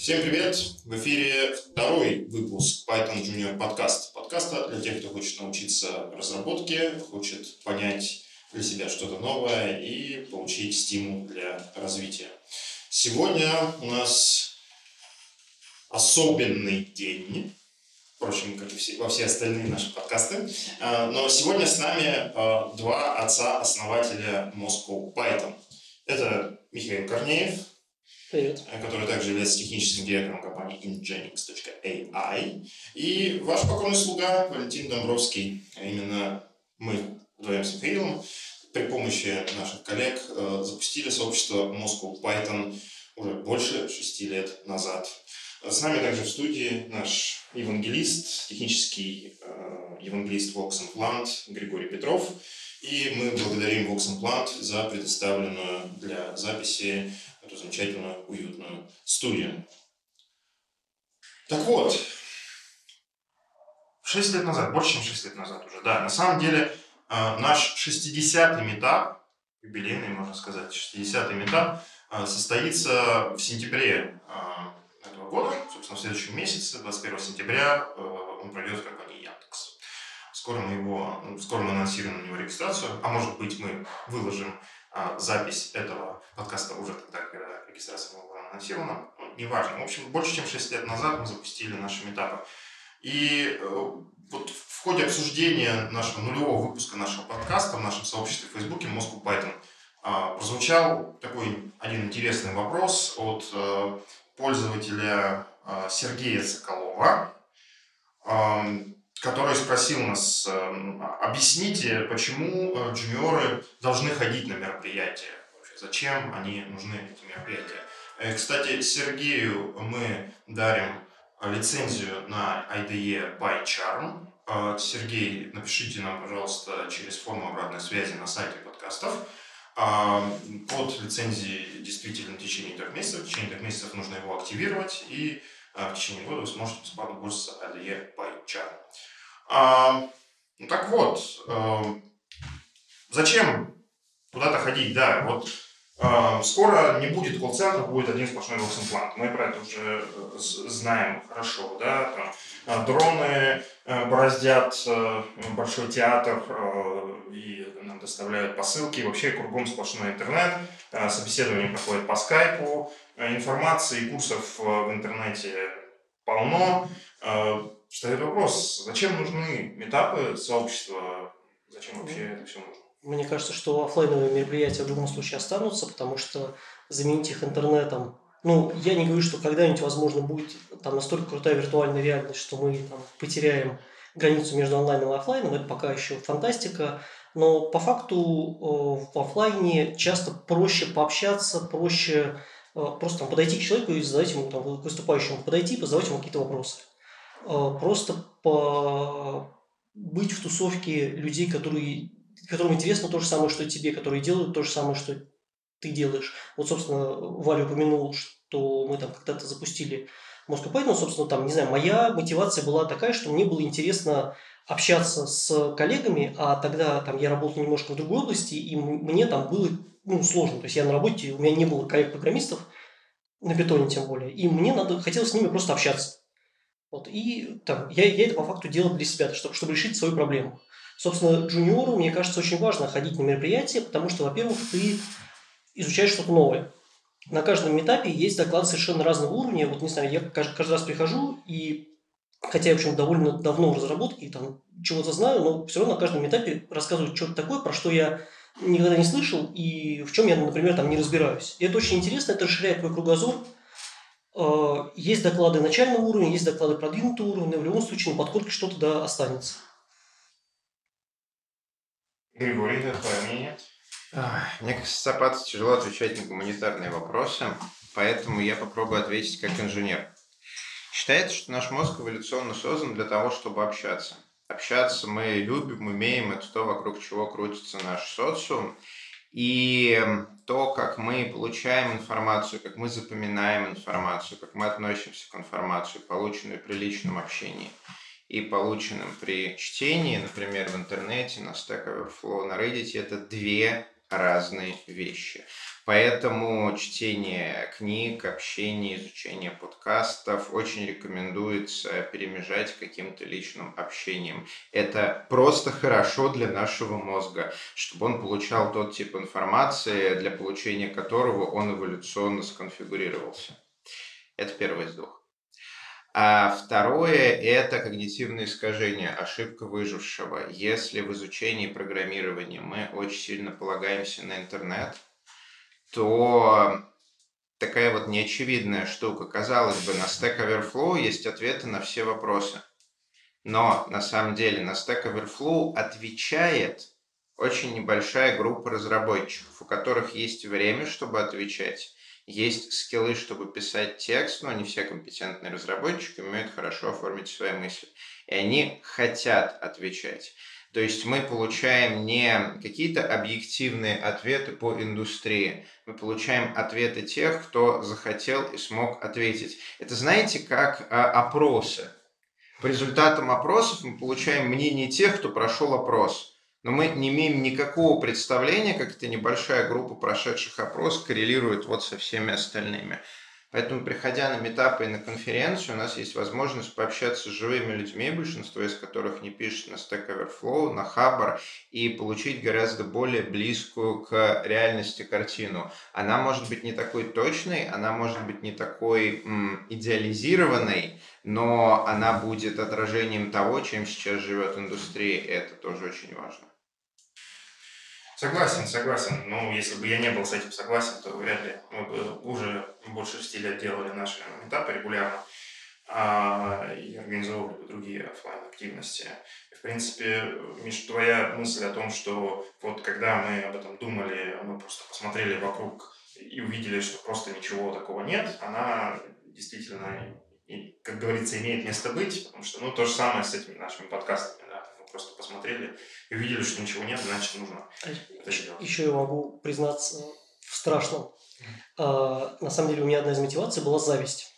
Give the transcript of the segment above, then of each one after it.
Всем привет! В эфире второй выпуск Python Junior подкаста. Подкаста для тех, кто хочет научиться разработке, хочет понять для себя что-то новое и получить стимул для развития. Сегодня у нас особенный день, впрочем, как и во все остальные наши подкасты. А, но сегодня с нами а, два отца-основателя Moscow Python. Это Михаил Корнеев, Э, который также является техническим директором компании Ingenix.ai. И ваш покорный слуга Валентин Домбровский. А именно мы вдвоем с Михаилом при помощи наших коллег э, запустили сообщество Moscow Python уже больше шести лет назад. С нами также в студии наш евангелист, технический э, евангелист Vox Plant Григорий Петров. И мы благодарим Vox Plant за предоставленную для записи эту замечательную, уютную студию. Так вот, 6 лет назад, больше, чем 6 лет назад уже, да, на самом деле э, наш 60-й метап, юбилейный, можно сказать, 60-й метап, э, состоится в сентябре э, этого года, собственно, в следующем месяце, 21 сентября, он пройдет в компании Яндекс. Скоро мы его, ну, скоро мы анонсируем на него регистрацию, а может быть мы выложим а, запись этого подкаста уже тогда, когда регистрация была анонсирована. Ну, неважно. В общем, больше чем 6 лет назад мы запустили наши метапы. И э, вот в ходе обсуждения нашего нулевого выпуска нашего подкаста в нашем сообществе в Фейсбуке Moscow Python а, прозвучал такой один интересный вопрос от э, пользователя э, Сергея Соколова который спросил нас, эм, объясните, почему э, джуниоры должны ходить на мероприятия? Вообще, зачем они нужны, эти мероприятия? Э, кстати, Сергею мы дарим лицензию на IDE by Charm. Э, Сергей, напишите нам, пожалуйста, через форму обратной связи на сайте подкастов. Под лицензией действительно в течение трех месяцев. В течение трех месяцев нужно его активировать, и в течение года вы сможете бесплатно пользоваться IDE by Charm. А, ну так вот, э, зачем куда-то ходить? Да, вот э, скоро не будет колл-центра, будет один сплошной вокс-имплант. Мы про это уже э, знаем хорошо, да, там, дроны бороздят э, большой театр э, и нам доставляют посылки, вообще кругом сплошной интернет, э, собеседование проходит по скайпу, э, информации и курсов э, в интернете полно, э, встает вопрос, зачем нужны метапы, сообщества, зачем вообще это все нужно? Мне кажется, что офлайновые мероприятия в любом случае останутся, потому что заменить их интернетом ну, я не говорю, что когда-нибудь, возможно, будет там настолько крутая виртуальная реальность, что мы там потеряем границу между онлайном и офлайном. Это пока еще фантастика. Но по факту э, в офлайне часто проще пообщаться, проще э, просто там, подойти к человеку и задать ему, там, выступающему, подойти и задавать ему какие-то вопросы. А, просто по быть в тусовке людей, которые, которым интересно то же самое, что тебе, которые делают то же самое, что ты делаешь. Вот, собственно, Валя упомянул, что мы там когда-то запустили Moscow Python, собственно, там, не знаю, моя мотивация была такая, что мне было интересно общаться с коллегами, а тогда там я работал немножко в другой области, и мне там было ну, сложно. То есть я на работе, у меня не было коллег-программистов, на питоне тем более, и мне надо, хотелось с ними просто общаться. Вот, и там, я, я это по факту делал для себя, чтобы, чтобы решить свою проблему. Собственно, джуниору, мне кажется, очень важно ходить на мероприятия, потому что, во-первых, ты изучаешь что-то новое. На каждом этапе есть доклад совершенно разного уровня. Вот, не знаю, я каждый, каждый раз прихожу, и хотя я, в общем, довольно давно в разработке, и там чего-то знаю, но все равно на каждом этапе рассказывают что-то такое, про что я никогда не слышал, и в чем я, например, там не разбираюсь. И это очень интересно, это расширяет твой кругозор, Э, есть доклады начального уровня, есть доклады продвинутого уровня, в любом случае на подкорке что-то да останется. Григорий, это твое мнение? Мне, как социопату, тяжело отвечать на гуманитарные вопросы, поэтому я попробую ответить как инженер. Считается, что наш мозг эволюционно создан для того, чтобы общаться. Общаться мы любим, умеем, это то, вокруг чего крутится наш социум. И то, как мы получаем информацию, как мы запоминаем информацию, как мы относимся к информации, полученной при личном общении и полученным при чтении, например, в интернете, на Stack Overflow, на Reddit, это две разные вещи. Поэтому чтение книг, общение, изучение подкастов очень рекомендуется перемежать каким-то личным общением. Это просто хорошо для нашего мозга, чтобы он получал тот тип информации, для получения которого он эволюционно сконфигурировался. Это первый из двух. А второе – это когнитивные искажения, ошибка выжившего. Если в изучении программирования мы очень сильно полагаемся на интернет, то такая вот неочевидная штука. Казалось бы, на Stack Overflow есть ответы на все вопросы. Но на самом деле на Stack Overflow отвечает очень небольшая группа разработчиков, у которых есть время, чтобы отвечать есть скиллы, чтобы писать текст, но не все компетентные разработчики умеют хорошо оформить свои мысли. И они хотят отвечать. То есть мы получаем не какие-то объективные ответы по индустрии, мы получаем ответы тех, кто захотел и смог ответить. Это знаете, как а, опросы. По результатам опросов мы получаем мнение тех, кто прошел опрос но мы не имеем никакого представления, как эта небольшая группа прошедших опрос коррелирует вот со всеми остальными. Поэтому, приходя на метапы и на конференцию, у нас есть возможность пообщаться с живыми людьми, большинство из которых не пишет на Stack Overflow, на Хабар, и получить гораздо более близкую к реальности картину. Она может быть не такой точной, она может быть не такой м, идеализированной, но она будет отражением того, чем сейчас живет индустрия, и это тоже очень важно. Согласен, согласен. Но если бы я не был с этим согласен, то вряд ли мы бы уже больше шести лет делали наши этапы регулярно а, и организовывали бы другие офлайн активности. В принципе, Миш, твоя мысль о том, что вот когда мы об этом думали, мы просто посмотрели вокруг и увидели, что просто ничего такого нет, она действительно, как говорится, имеет место быть, потому что, ну, то же самое с этими нашими подкастами просто посмотрели и увидели, что ничего нет, значит, нужно это сделать. Еще я могу признаться в страшном. А, на самом деле у меня одна из мотиваций была зависть.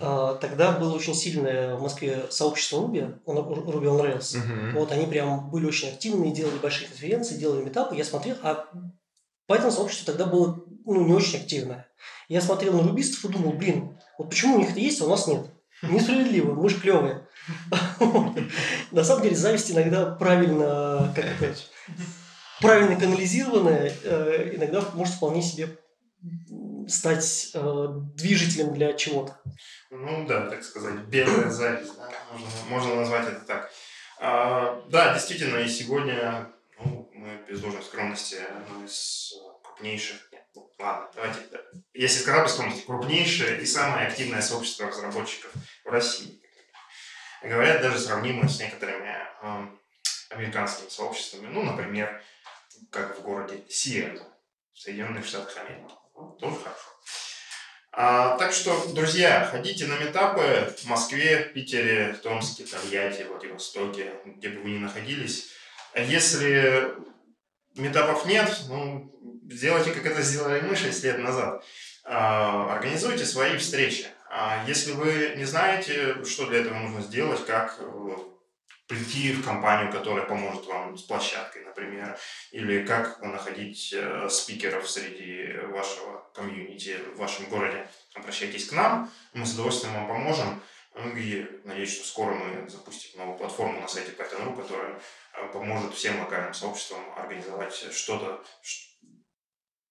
А, тогда было очень сильное в Москве сообщество Ruby, Ruby on Rails. Uh-huh. Вот они прям были очень активные, делали большие конференции, делали метапы. Я смотрел, а Python сообщество тогда было ну, не очень активное. Я смотрел на рубистов и думал, блин, вот почему у них это есть, а у нас нет? Несправедливо, мы же клевые. На самом деле зависть иногда правильно, как это, правильно канализированная, э, иногда может вполне себе стать э, движителем для чего-то. Ну да, так сказать, белая зависть, да? можно, можно назвать это так. А, да, действительно, и сегодня ну, мы без должной скромности одно из крупнейших, ну, ладно, давайте, если сказать без скромности, крупнейшее и самое активное сообщество разработчиков в России говорят, даже сравнимы с некоторыми э, американскими сообществами. Ну, например, как в городе Сиэтл в Соединенных Штатах Америки. Тоже хорошо. А, так что, друзья, ходите на метапы в Москве, Питере, Томске, Тольятти, Владивостоке, где бы вы ни находились. Если метапов нет, ну, сделайте, как это сделали мы 6 лет назад. А, организуйте свои встречи. А если вы не знаете, что для этого нужно сделать, как э, прийти в компанию, которая поможет вам с площадкой, например, или как находить э, спикеров среди вашего комьюнити в вашем городе, обращайтесь к нам, мы с удовольствием вам поможем. Ну и надеюсь, что скоро мы запустим новую платформу на сайте Python.ru, которая э, поможет всем локальным сообществам организовать что-то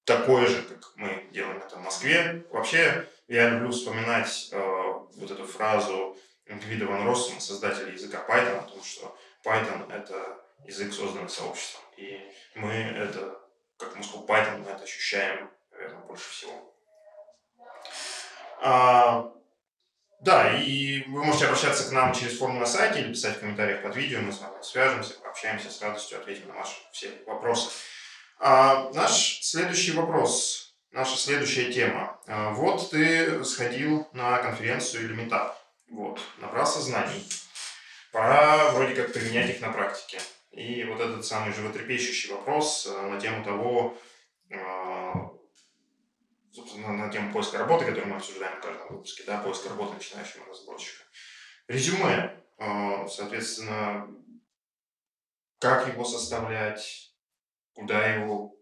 такое же, как мы делаем это в Москве. Вообще, я люблю вспоминать э, вот эту фразу Гвида Ван Россума, создателя языка Python, о том, что Python — это язык, созданный сообществом. И мы это, как Moscow Python, мы это ощущаем, наверное, больше всего. А, да, и вы можете обращаться к нам через форму на сайте или писать в комментариях под видео, мы с вами свяжемся, пообщаемся с радостью, ответим на ваши все вопросы. А, наш следующий вопрос наша следующая тема. А, вот ты сходил на конференцию или метап. Вот, набрался знаний. Пора вроде как применять их на практике. И вот этот самый животрепещущий вопрос э, на тему того, а, собственно, на тему поиска работы, который мы обсуждаем в каждом выпуске, да, поиск работы начинающего разработчика. Резюме, а, соответственно, как его составлять, куда его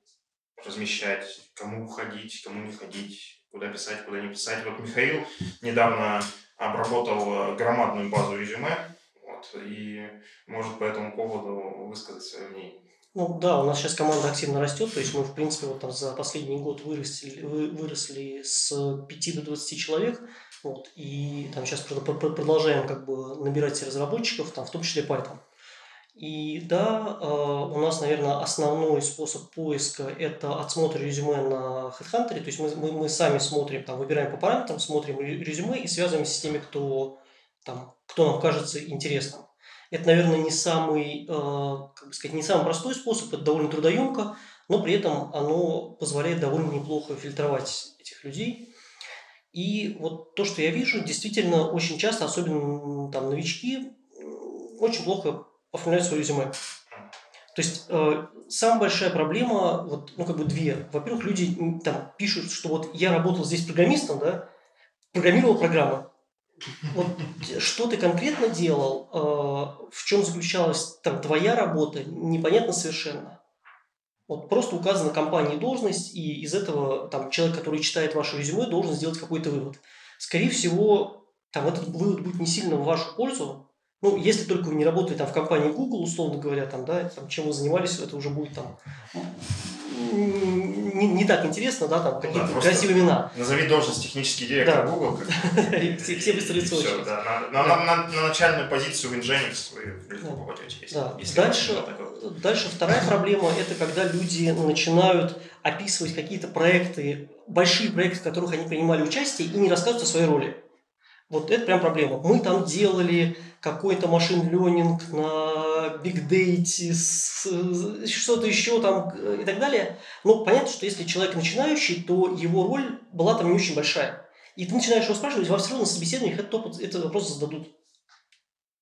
размещать, кому ходить, кому не ходить, куда писать, куда не писать. Вот Михаил недавно обработал громадную базу резюме, вот, и может по этому поводу высказать свое мнение. Ну да, у нас сейчас команда активно растет, то есть мы, в принципе, вот там за последний год выросли, выросли с 5 до 20 человек, вот, и там сейчас продолжаем как бы набирать разработчиков, там, в том числе Python. И да, э, у нас, наверное, основной способ поиска – это отсмотр резюме на HeadHunter. То есть мы, мы, мы сами смотрим, там, выбираем по параметрам, смотрим резюме и связываемся с теми, кто, там, кто нам кажется интересным. Это, наверное, не самый, э, как бы сказать, не самый простой способ, это довольно трудоемко, но при этом оно позволяет довольно неплохо фильтровать этих людей. И вот то, что я вижу, действительно очень часто, особенно там новички, очень плохо оформляют свое резюме. То есть э, самая большая проблема, вот, ну как бы две. Во-первых, люди там пишут, что вот я работал здесь программистом, да, программировал программы. Вот что ты конкретно делал, э, в чем заключалась там твоя работа, непонятно совершенно. Вот просто указана компания и должность, и из этого там человек, который читает ваше резюме, должен сделать какой-то вывод. Скорее всего, там этот вывод будет не сильно в вашу пользу, ну, если только вы не работаете там в компании Google, условно говоря, там, да, там, чем вы занимались, это уже будет там не, не так интересно, да, там какие-то да, красивые имена. Назови должность технический директор да. Google. все, все быстро лицо да. На, на, на, на начальную позицию в Nginx вы легко попадете. Если, да. если дальше, дальше вторая проблема – это когда люди начинают описывать какие-то проекты, большие проекты, в которых они принимали участие, и не рассказывают о своей роли. Вот это прям проблема. Мы там делали какой-то машин ленинг на бигдейте, что-то еще там и так далее. Но понятно, что если человек начинающий, то его роль была там не очень большая. И ты начинаешь его спрашивать, вам все равно на собеседованиях этот, опыт, этот вопрос зададут.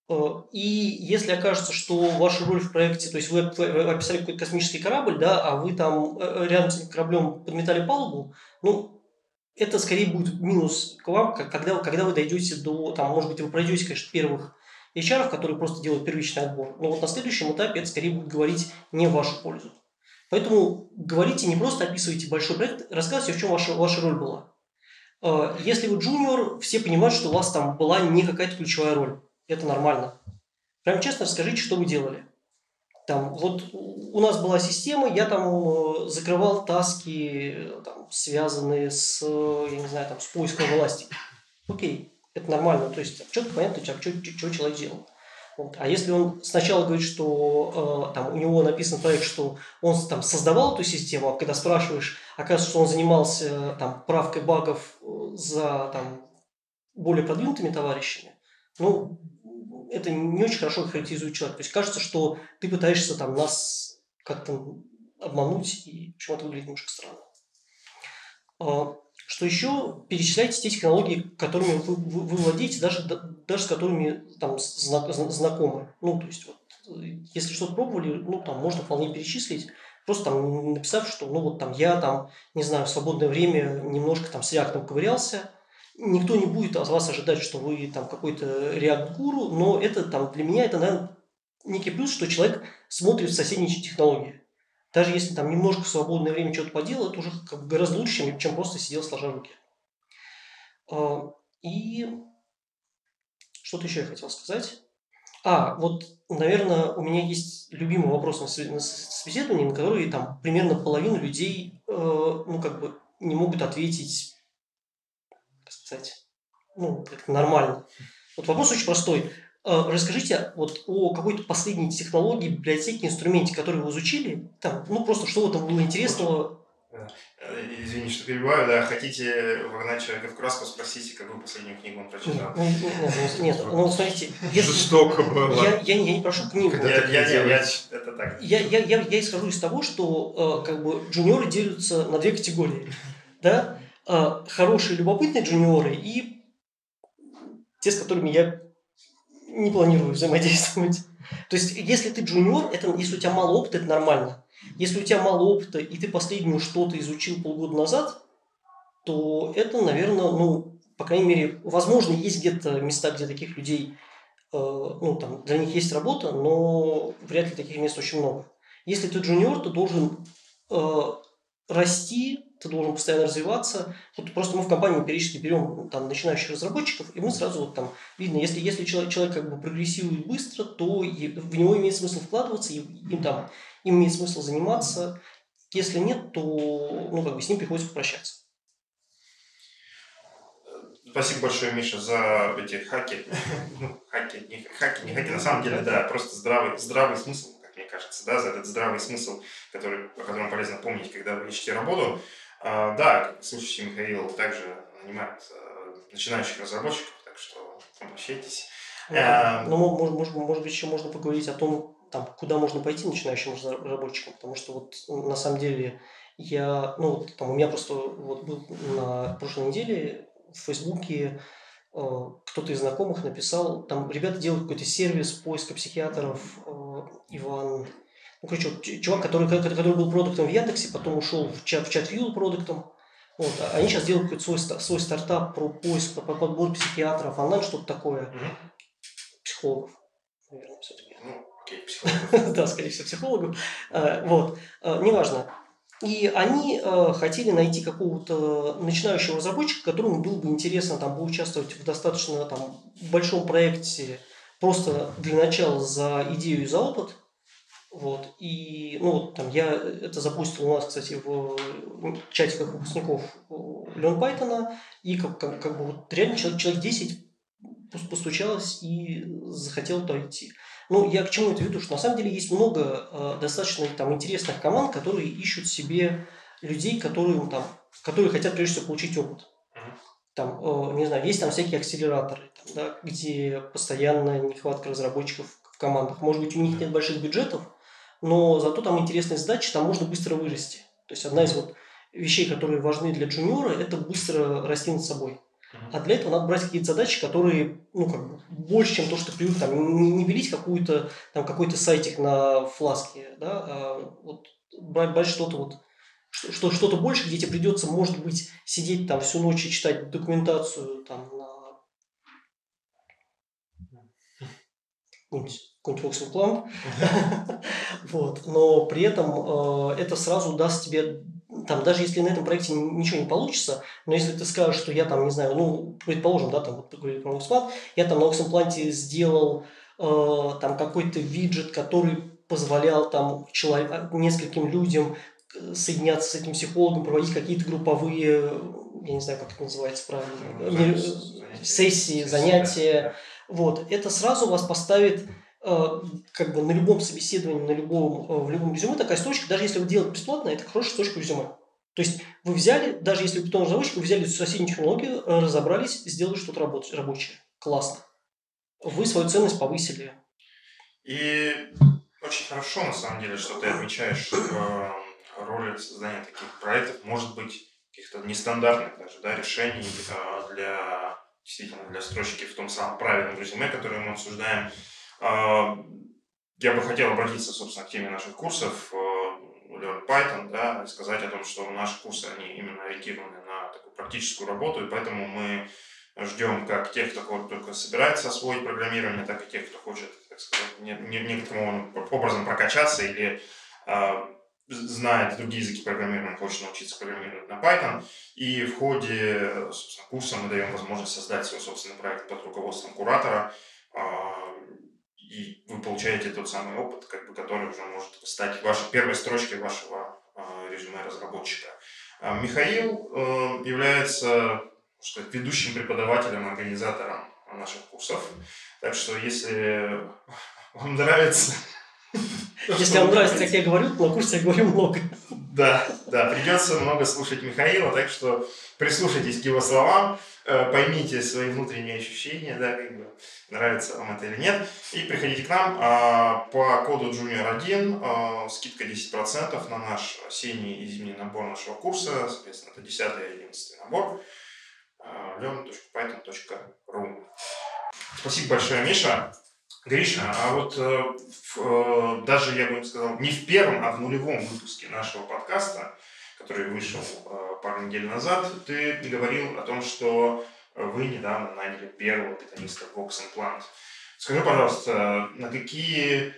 Э, и если окажется, что ваша роль в проекте, то есть вы описали какой-то космический корабль, да, а вы там э, рядом с этим кораблем подметали палубу, ну, это скорее будет минус к вам, когда, когда вы дойдете до, там, может быть, вы пройдете, конечно, первых HR, которые просто делают первичный отбор. Но вот на следующем этапе это скорее будет говорить не в вашу пользу. Поэтому говорите, не просто описывайте большой проект, рассказывайте, в чем ваша, ваша роль была. А, если вы джуниор, все понимают, что у вас там была не какая-то ключевая роль. Это нормально. Прям честно расскажите, что вы делали. Там, вот у нас была система, я там э, закрывал таски, там, связанные с, я не знаю, там, с поиском власти. Окей, это нормально. То есть четко понятно, что, что, что человек делал. Вот. А если он сначала говорит, что э, там, у него написан проект, что он там, создавал эту систему, а когда спрашиваешь, оказывается, что он занимался там, правкой багов э, за там, более продвинутыми товарищами, ну, это не очень хорошо характеризует человека. То есть кажется, что ты пытаешься там нас как-то обмануть, и почему это выглядит немножко странно. А, что еще? Перечисляйте те технологии, которыми вы, вы, вы владеете, даже, даже с которыми там зна, знакомы. Ну, то есть, вот, если что-то пробовали, ну, там можно вполне перечислить, просто там написав, что, ну, вот там я там, не знаю, в свободное время немножко там с реактом ковырялся, никто не будет от вас ожидать, что вы там какой-то React-гуру, но это там для меня это, наверное, некий плюс, что человек смотрит в соседние технологии. Даже если там немножко в свободное время что-то поделал, это уже как бы гораздо лучше, чем, просто сидел сложа руки. А, и что-то еще я хотел сказать. А, вот, наверное, у меня есть любимый вопрос на собеседовании, на который там примерно половина людей, э, ну, как бы не могут ответить, сказать, ну, как нормально. Вот вопрос очень простой. Э, расскажите вот о какой-то последней технологии, библиотеке, инструменте, который вы изучили. Там, ну, просто что в этом было интересного. Э, извини, что перебиваю, да, хотите вогнать человека в краску, спросите, какую последнюю книгу он прочитал. Нет, нет, нет, ну, смотрите. Если... Жестоко было. Я, я, я не прошу книгу. Я, я, я, я, это так. Я, я, я, я исхожу из того, что э, как бы джуниоры делятся на две категории. Да? Хорошие, любопытные джуниоры и те, с которыми я не планирую взаимодействовать. То есть, если ты джуниор, это, если у тебя мало опыта, это нормально. Если у тебя мало опыта, и ты последнюю что-то изучил полгода назад, то это, наверное, ну, по крайней мере, возможно, есть где-то места, где таких людей, э, ну, там, для них есть работа, но вряд ли таких мест очень много. Если ты джуниор, ты должен э, расти, ты должен постоянно развиваться. Вот просто мы в компании периодически берем ну, там начинающих разработчиков, и мы сразу вот там видно, если, если человек, человек как бы прогрессирует быстро, то в него имеет смысл вкладываться, и, им там им имеет смысл заниматься. Если нет, то ну, как бы с ним приходится попрощаться. Спасибо большое, Миша, за эти хаки. ну, хаки, не хаки, не хаки, на самом деле, да, просто здравый, здравый смысл, как мне кажется, да, за этот здравый смысл, который, о котором полезно помнить, когда вы ищете работу. А, да, слушайте, Михаил также нанимает а, начинающих разработчиков, так что обращайтесь. Ну, а, ну может, может, может быть, еще можно поговорить о том, там, куда можно пойти начинающим разработчикам, потому что вот на самом деле я, ну, там у меня просто вот был на прошлой неделе в Фейсбуке э, кто-то из знакомых написал, там ребята делают какой-то сервис поиска психиатров, э, Иван, ну, короче, чувак, который, который был продуктом в Яндексе, потом ушел в чат, в чат продуктом, вот, а они сейчас делают какой-то свой, свой стартап про поиск, про подбор психиатров, онлайн, что-то такое. Mm-hmm. Психологов, наверное, все-таки. Ну, окей, психологов. да, скорее всего, психологов. Э, вот, неважно. И они э, хотели найти какого-то начинающего разработчика, которому было бы интересно там, поучаствовать в достаточно там, большом проекте просто для начала за идею и за опыт. Вот. И ну, вот, там, я это запустил у нас, кстати, в чатиках выпускников Learn Python, и как, как, как бы вот реально человек, человек 10 постучалось и захотел туда идти. Ну, я к чему это веду? Что на самом деле есть много э, достаточно там, интересных команд, которые ищут себе людей, которые, там, которые хотят прежде всего получить опыт. Там, э, не знаю, есть там всякие акселераторы, там, да, где постоянная нехватка разработчиков в командах. Может быть, у них нет больших бюджетов, но зато там интересные задачи, там можно быстро вырасти. То есть одна из вот вещей, которые важны для джуниора, это быстро расти над собой. А для этого надо брать какие-то задачи, которые, ну, как бы, больше, чем то, что привык, там, не, не пилить какую-то, там, какой-то сайтик на фласке, да, а вот брать, брать что-то вот, что, что-то больше, где тебе придется, может быть, сидеть там всю ночь и читать документацию, там, на какой-нибудь Voxel Plant, вот, но при этом э, это сразу даст тебе там, даже если на этом проекте ничего не получится, но если ты скажешь, что я там, не знаю, ну, предположим, да, там, вот говорили про Oxplant, я там на Oximplante сделал э, там какой-то виджет, который позволял там человек, нескольким людям э, соединяться с этим психологом, проводить какие-то групповые, я не знаю, как это называется правильно, ну, занятия, сессии, занятия. Вот. Это сразу вас поставит э, как бы на любом собеседовании, на любом, э, в любом резюме такая строчка, даже если вы делаете бесплатно, это хорошая строчка резюме. То есть вы взяли, даже если вы разработчик, вы взяли соседнюю технологию, э, разобрались, сделали что-то рабочее. Классно. Вы свою ценность повысили. И очень хорошо, на самом деле, что ты отмечаешь э, роли создания таких проектов, может быть, каких-то нестандартных даже да, решений для действительно для строчки в том самом правильном резюме, которое мы обсуждаем. Э, я бы хотел обратиться, собственно, к теме наших курсов. Э, Learn Python, да, и сказать о том, что наши курсы, они именно ориентированы на такую практическую работу, и поэтому мы ждем как тех, кто только собирается освоить программирование, так и тех, кто хочет, так сказать, не, не, некоторым образом прокачаться или э, знает другие языки программирования, хочет научиться программировать на Python. И в ходе курса мы даем возможность создать свой собственный проект под руководством куратора, э, и вы получаете тот самый опыт, как бы, который уже может стать вашей первой строчкой вашего э, резюме разработчика. А Михаил э, является сказать, ведущим преподавателем, организатором наших курсов. Так что, если вам нравится... Если вам нравится, как я говорю, то на курсе я говорю много. Да, да, придется много слушать Михаила, так что прислушайтесь к его словам, э, поймите свои внутренние ощущения, да, как бы нравится вам это или нет. И приходите к нам а, по коду Junior 1, а, скидка 10% на наш осенний и зимний набор нашего курса, соответственно, это 10 и 11 набор, а, learn.python.ru. Спасибо большое, Миша. Гриша, а вот э, э, даже, я бы сказал, не в первом, а в нулевом выпуске нашего подкаста, который вышел э, пару недель назад, ты говорил о том, что вы недавно наняли первого питаниста Vox Implant. Скажи, пожалуйста, на какие,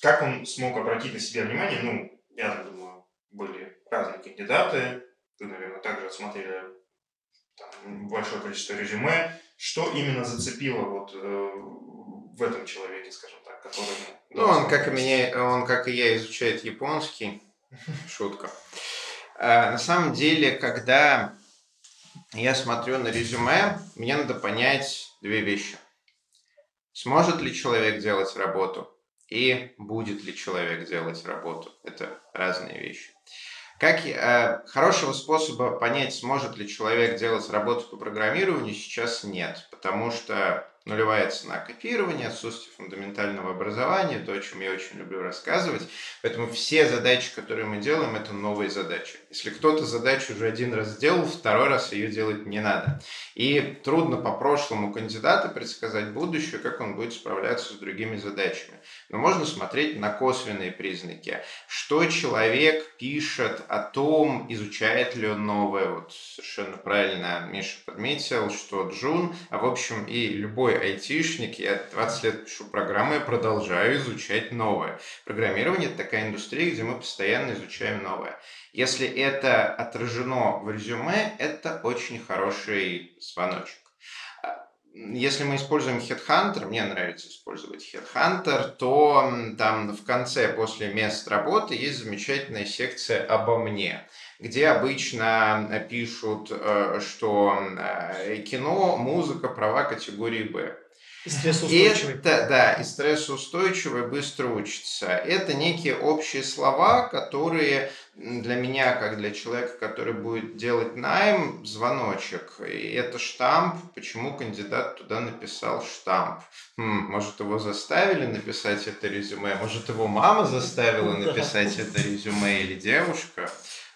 как он смог обратить на себя внимание, ну, я думаю, были разные кандидаты, вы, наверное, также отсмотрели там, большое количество резюме. Что именно зацепило вот э, в этом человеке, скажем так, который... Ну, он как, и меня, он, как и я, изучает японский. Шутка. А, на самом деле, когда я смотрю на резюме, мне надо понять две вещи. Сможет ли человек делать работу и будет ли человек делать работу. Это разные вещи. Как э, хорошего способа понять, сможет ли человек делать работу по программированию, сейчас нет, потому что нулевая цена копирования, отсутствие фундаментального образования, то, о чем я очень люблю рассказывать. Поэтому все задачи, которые мы делаем, это новые задачи. Если кто-то задачу уже один раз сделал, второй раз ее делать не надо. И трудно по прошлому кандидату предсказать будущее, как он будет справляться с другими задачами. Но можно смотреть на косвенные признаки. Что человек пишет о том, изучает ли он новое. Вот совершенно правильно Миша подметил, что Джун, а в общем и любой такой айтишник, я 20 лет пишу программы, я продолжаю изучать новое. Программирование – это такая индустрия, где мы постоянно изучаем новое. Если это отражено в резюме, это очень хороший звоночек. А, если мы используем Headhunter, мне нравится использовать Headhunter, то там в конце, после мест работы, есть замечательная секция «Обо мне» где обычно э, пишут, э, что э, кино, музыка, права категории Б. И стрессоустойчивый. Это, да, и стрессоустойчивый, быстро учится. Это некие общие слова, которые для меня, как для человека, который будет делать найм, звоночек. И это штамп. Почему кандидат туда написал штамп? Хм, может, его заставили написать это резюме? Может, его мама заставила написать это резюме или девушка?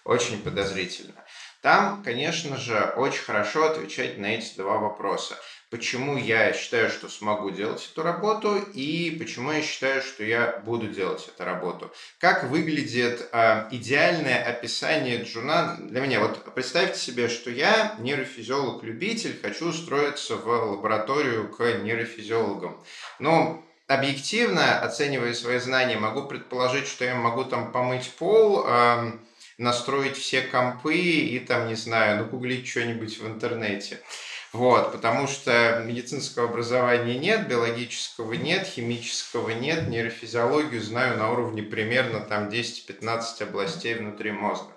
Очень подозрительно. Там, конечно же, очень хорошо отвечать на эти два вопроса. Почему я считаю, что смогу делать эту работу и почему я считаю, что я буду делать эту работу. Как выглядит э, идеальное описание джуна для меня? Вот представьте себе, что я нейрофизиолог-любитель, хочу устроиться в лабораторию к нейрофизиологам. Но объективно, оценивая свои знания, могу предположить, что я могу там помыть пол, э, настроить все компы и там, не знаю, ну, гуглить что-нибудь в интернете. Вот, потому что медицинского образования нет, биологического нет, химического нет, нейрофизиологию знаю на уровне примерно там 10-15 областей внутри мозга.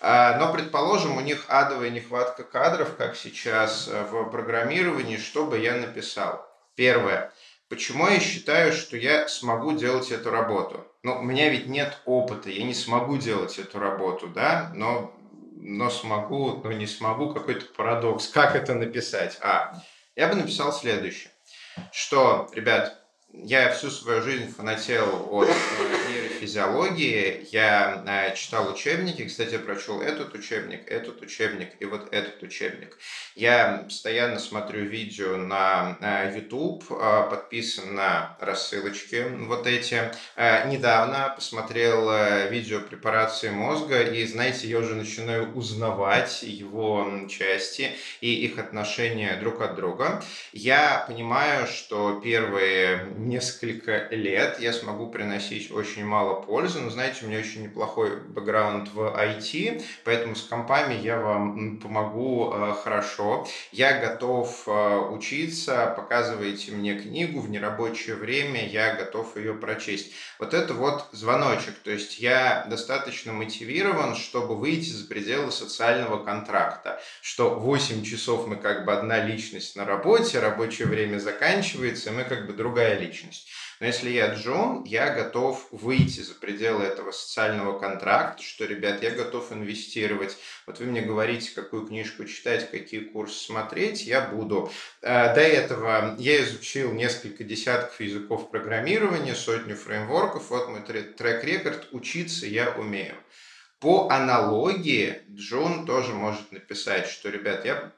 А, но, предположим, у них адовая нехватка кадров, как сейчас э, в программировании, что бы я написал. Первое. Почему я считаю, что я смогу делать эту работу? Ну, у меня ведь нет опыта, я не смогу делать эту работу, да, но, но смогу, но не смогу, какой-то парадокс. Как это написать? А, я бы написал следующее, что, ребят, я всю свою жизнь фанател от нейрофизиологии. Я э, читал учебники. Кстати, прочел этот учебник, этот учебник и вот этот учебник. Я постоянно смотрю видео на э, YouTube, э, подписан на рассылочки вот эти. Недавно посмотрел видео препарации мозга, и, знаете, я уже начинаю узнавать его части и их отношения друг от друга. Я понимаю, что первые несколько лет я смогу приносить очень мало пользы, но знаете, у меня очень неплохой бэкграунд в IT, поэтому с компами я вам помогу э, хорошо. Я готов э, учиться, показывайте мне книгу в нерабочее время, я готов ее прочесть. Вот это вот звоночек, то есть я достаточно мотивирован, чтобы выйти за пределы социального контракта, что 8 часов мы как бы одна личность на работе, рабочее время заканчивается, и мы как бы другая личность. Но если я Джон, я готов выйти за пределы этого социального контракта, что, ребят, я готов инвестировать. Вот вы мне говорите, какую книжку читать, какие курсы смотреть, я буду. Э, до этого я изучил несколько десятков языков программирования, сотню фреймворков. Вот мой трек-рекорд. Учиться я умею. По аналогии Джон тоже может написать, что, ребят, я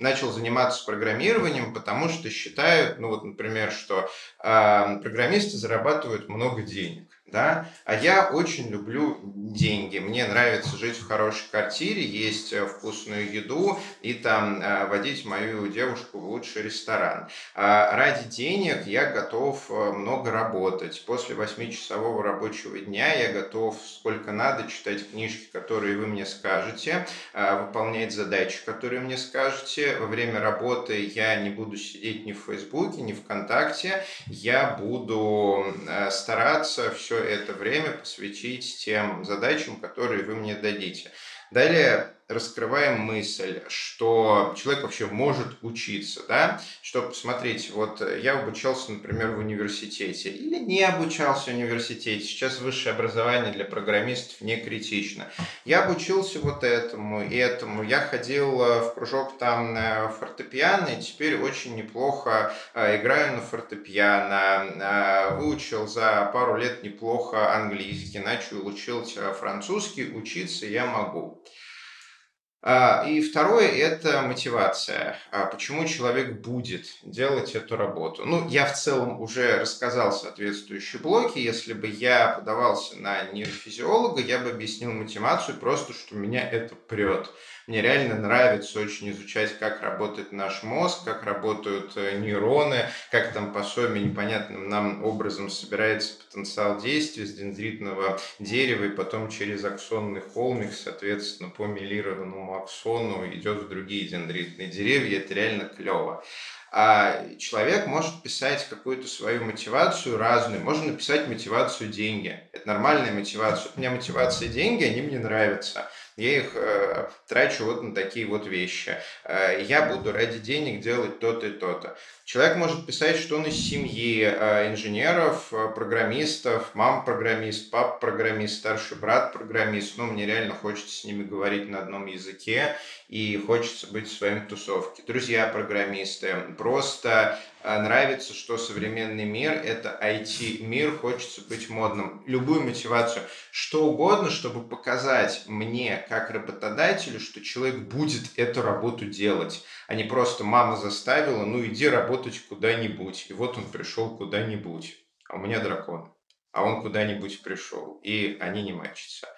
начал заниматься программированием, потому что считают, ну вот, например, что э, программисты зарабатывают много денег. Да, а я очень люблю деньги. Мне нравится жить в хорошей квартире, есть э, вкусную еду и там э, водить мою девушку в лучший ресторан. А ради денег я готов э, много работать. После восьмичасового рабочего дня я готов сколько надо читать книжки, которые вы мне скажете, выполнять задачи, которые мне скажете. Во время работы я не буду сидеть ни в Фейсбуке, ни ВКонтакте. Я буду стараться все это время посвятить тем задачам, которые вы мне дадите. Далее раскрываем мысль, что человек вообще может учиться, да, что посмотрите, вот я обучался, например, в университете или не обучался в университете, сейчас высшее образование для программистов не критично. Я обучился вот этому и этому, я ходил э, в кружок там на фортепиано, и теперь очень неплохо э, играю на фортепиано, э, выучил за пару лет неплохо английский, начал учить французский, учиться я могу. А, и второе – это мотивация. А почему человек будет делать эту работу? Ну, я в целом уже рассказал соответствующие блоки. Если бы я подавался на нейрофизиолога, я бы объяснил мотивацию просто, что меня это прет. Мне реально нравится очень изучать, как работает наш мозг, как работают э, нейроны, как там по соме непонятным нам образом собирается потенциал действия с дендритного дерева, и потом через аксонный холмик, соответственно, по милированному аксону идет в другие дендритные деревья. Это реально клево. А человек может писать какую-то свою мотивацию разную. Можно написать мотивацию деньги. Это нормальная мотивация. У меня мотивация деньги, они мне нравятся я их э, трачу вот на такие вот вещи. Э, я буду ради денег делать то-то и то-то. Человек может писать, что он из семьи э, инженеров, э, программистов, мам программист, пап программист, старший брат программист. Ну, мне реально хочется с ними говорить на одном языке и хочется быть в своей тусовке. Друзья программисты. Просто нравится, что современный мир – это IT-мир, хочется быть модным. Любую мотивацию, что угодно, чтобы показать мне, как работодателю, что человек будет эту работу делать, а не просто мама заставила, ну иди работать куда-нибудь. И вот он пришел куда-нибудь. А у меня дракон. А он куда-нибудь пришел. И они не мачатся.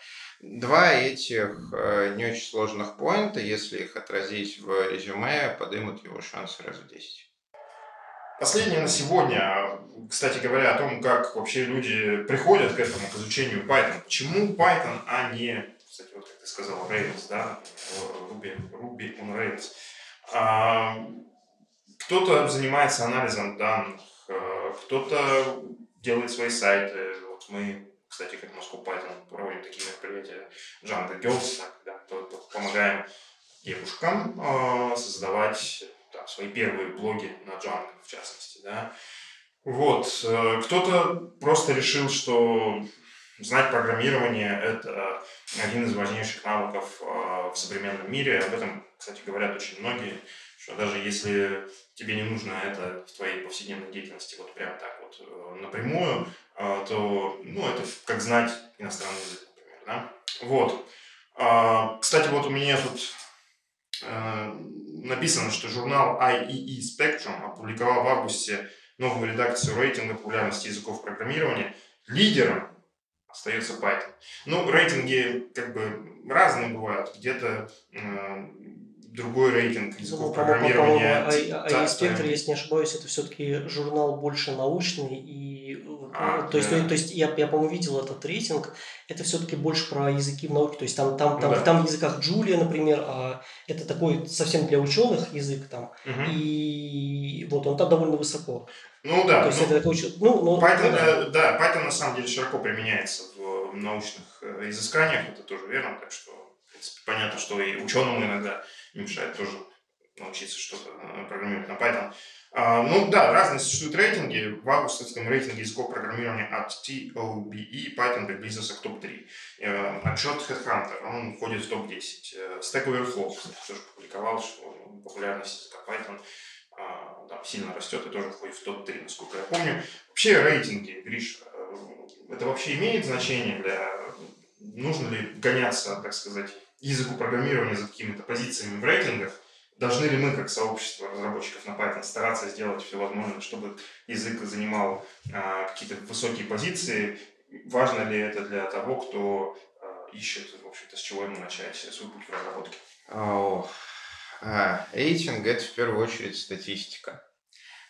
Два этих э, не очень сложных поинта, если их отразить в резюме, поднимут его шансы раз в 10. Последнее на сегодня, кстати говоря, о том, как вообще люди приходят к этому, к изучению Python. Почему Python, а не, кстати, вот как ты сказал, Rails, да, Ruby, Ruby on Rails. А, кто-то занимается анализом данных, э, кто-то делает свои сайты. Вот мы кстати, как Moscow Python проводим такие мероприятия Django Girls, когда помогаем девушкам э, создавать там, свои первые блоги на Django, в частности. Да. Вот. Э, кто-то просто решил, что знать программирование – это один из важнейших навыков э, в современном мире. Об этом, кстати, говорят очень многие, что даже если тебе не нужно это в твоей повседневной деятельности вот прям так вот э, напрямую, то, ну, это как знать иностранный язык, например, да? Вот. А, кстати, вот у меня тут написано, что журнал IEE Spectrum опубликовал в августе новую редакцию рейтинга популярности языков программирования. Лидером остается Python. Ну, рейтинги как бы разные бывают. Где-то э, другой рейтинг языков ну, программирования. А, а, а спектр, если не ошибаюсь, это все-таки журнал больше научный и а, то, да. есть, то, то есть я, я по-моему, видел этот рейтинг, это все-таки больше про языки в науке, то есть там, там, там, ну, да. там в языках Джулия, например, а это такой совсем для ученых язык там, угу. и вот он там довольно высоко. Ну да. То есть ну, это такой, ну, ну, Python, ну, да. да, Python на самом деле широко применяется в научных э, изысканиях, это тоже верно, так что в принципе, понятно, что и ученому иногда не мешает тоже научиться что-то э, программировать на Python. А, ну да, разные существуют рейтинги. В августовском рейтинге языков программирования от TOBE Python приблизился к топ-3. Э, отчет Headhunter, он входит в топ-10. Э, Stack Overflow тоже публиковал, что популярность языка Python там, сильно растет и тоже входит в топ-3, насколько я помню. Вообще рейтинги, Гриш, это вообще имеет значение для... Нужно ли гоняться, так сказать, языку программирования за какими-то позициями в рейтингах, должны ли мы, как сообщество разработчиков на Python, стараться сделать все возможное, чтобы язык занимал а, какие-то высокие позиции, важно ли это для того, кто э, ищет, в общем-то, с чего ему начать свой путь в разработке? О, а, рейтинг – это в первую очередь статистика.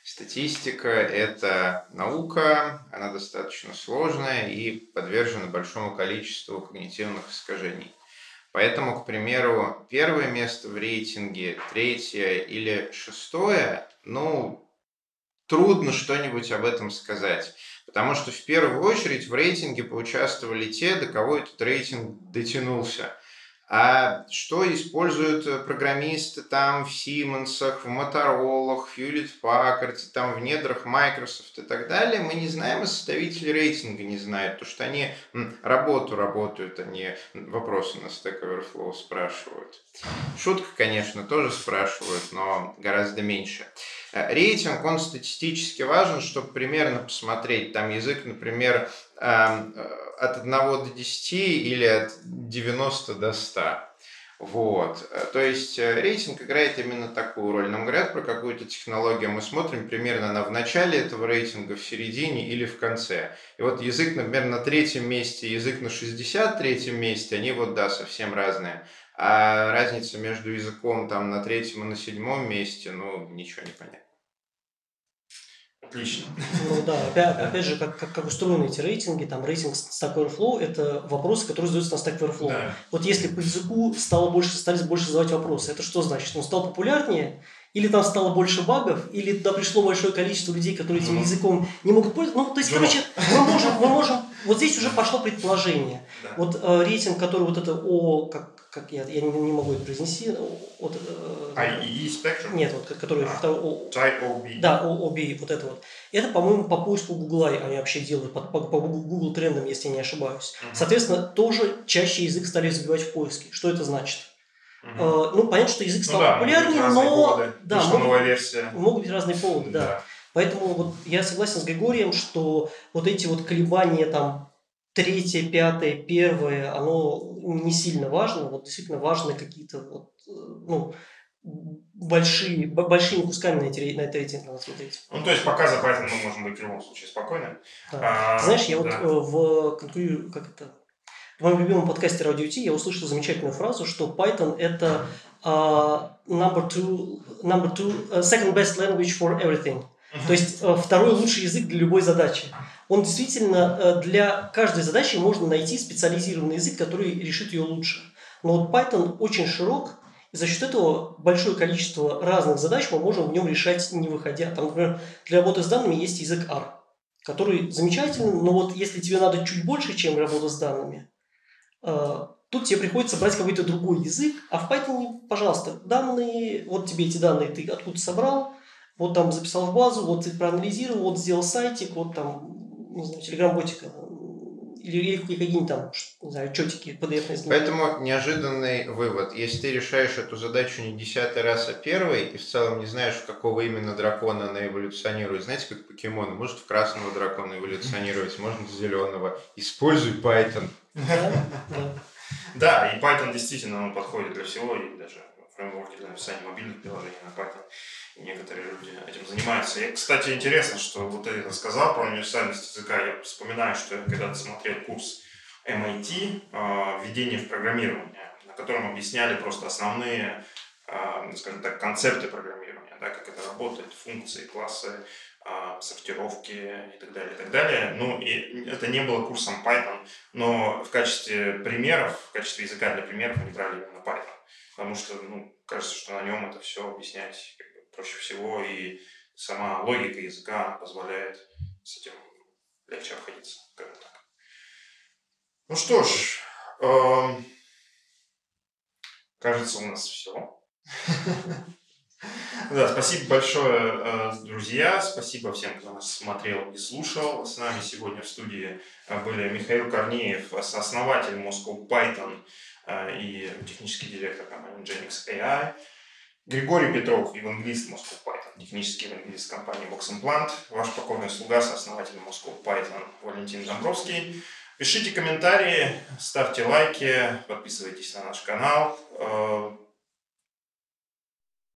Статистика – это наука, она достаточно сложная и подвержена большому количеству когнитивных искажений. Поэтому, к примеру, первое место в рейтинге, третье или шестое, ну, трудно что-нибудь об этом сказать. Потому что в первую очередь в рейтинге поучаствовали те, до кого этот рейтинг дотянулся. А что используют э, программисты там в Siemens, в Motorola, в Hewlett Packard, там в недрах Microsoft и так далее, мы не знаем, и составители рейтинга не знают, потому что они работу работают, они вопросы на Stack Overflow спрашивают. Шутка, конечно, тоже спрашивают, но гораздо меньше. Э, рейтинг, он статистически важен, чтобы примерно посмотреть, там язык, например, от 1 до 10 или от 90 до 100. Вот. Э, то есть рейтинг играет именно такую роль. Нам говорят про какую-то технологию, мы смотрим примерно на в начале этого рейтинга, в середине или в конце. И вот язык, например, на третьем месте, язык на 63-м месте, они вот, да, совсем разные. А разница между языком там на третьем и на седьмом месте, ну, ничего не понятно. Отлично. Ну да, опять, опять же, как, как, как устроены эти рейтинги, там рейтинг Stack Overflow – это вопросы, которые задаются на Stack Overflow. Да. Вот если по языку стало больше, стали больше задавать вопросы, это что значит? Он стал популярнее, или там стало больше багов, или туда пришло большое количество людей, которые этим языком не могут пользоваться. Ну, то есть, короче, мы можем, мы можем, вот здесь уже пошло предположение. Да. Вот э, рейтинг, который вот это О, как, как я, я не, не могу это произнести. Э, IEE Spectrum? Нет, вот который а, второй. О, OB. Да, OB, вот это вот. Это, по-моему, по поиску Гугла они вообще делают, по, по, по Google трендам, если я не ошибаюсь. Uh-huh. Соответственно, тоже чаще язык стали забивать в поиске. Что это значит? Угу. Ну, понятно, что язык ну стал ну, да, популярнее, но... Поводы. Да, могут, новая версия. Могут быть разные поводы, да. да. Поэтому вот я согласен с Григорием, что вот эти вот колебания там третье, пятое, первое, оно не сильно важно. Вот действительно важны какие-то вот, э, ну, большие, большими кусками на, эти, на этот рейтинг надо смотреть. Ну, то есть пока за Python мы можем быть в любом случае спокойны. Да. А, Знаешь, я да. вот в конкурирую, как это, в моем любимом подкасте Radio T я услышал замечательную фразу, что Python это uh, number two, number two, uh, second best language for everything. То есть uh, второй лучший язык для любой задачи. Он действительно uh, для каждой задачи можно найти специализированный язык, который решит ее лучше. Но вот Python очень широк, и за счет этого большое количество разных задач мы можем в нем решать, не выходя. Там, например, для работы с данными есть язык R, который замечательный, но вот если тебе надо чуть больше, чем работа с данными, Э, тут тебе приходится брать какой-то другой язык, а в Python, пожалуйста, данные, вот тебе эти данные ты откуда собрал, вот там записал в базу, вот ты проанализировал, вот сделал сайтик, вот там, не знаю, телеграм-ботика, или какие-нибудь там, не знаю, четики, PDF Поэтому неожиданный вывод. Если ты решаешь эту задачу не десятый раз, а первый, и в целом не знаешь, какого именно дракона она эволюционирует, знаете, как покемон, может в красного дракона эволюционировать, может в зеленого. Используй Python. Да, и Python действительно он подходит для всего, и даже фреймворки для написания мобильных приложений на Python. Некоторые люди этим занимаются. И, кстати, интересно, что вот ты это сказал про универсальность языка. Я вспоминаю, что я когда-то смотрел курс MIT а, «Введение в программирование», на котором объясняли просто основные, а, скажем так, концепты программирования, да, как это работает, функции, классы, а, сортировки и так далее, и так далее. Ну, и это не было курсом Python, но в качестве примеров, в качестве языка для примеров они брали именно Python. Потому что, ну, кажется, что на нем это все объяснять проще всего, и сама логика языка позволяет с этим легче обходиться, скажем так. Ну что ж, э, кажется, у нас все. Да, спасибо большое, э, друзья. Спасибо всем, кто нас смотрел и слушал. С нами сегодня в студии э, были Михаил Корнеев, основатель Moscow Python э, и технический директор компании Genix AI. Григорий Петров, евангелист Moscow Python, технический евангелист компании Box Implant. Ваш покорный слуга, основатель Moscow Python Валентин Домбровский. Пишите комментарии, ставьте лайки, подписывайтесь на наш канал.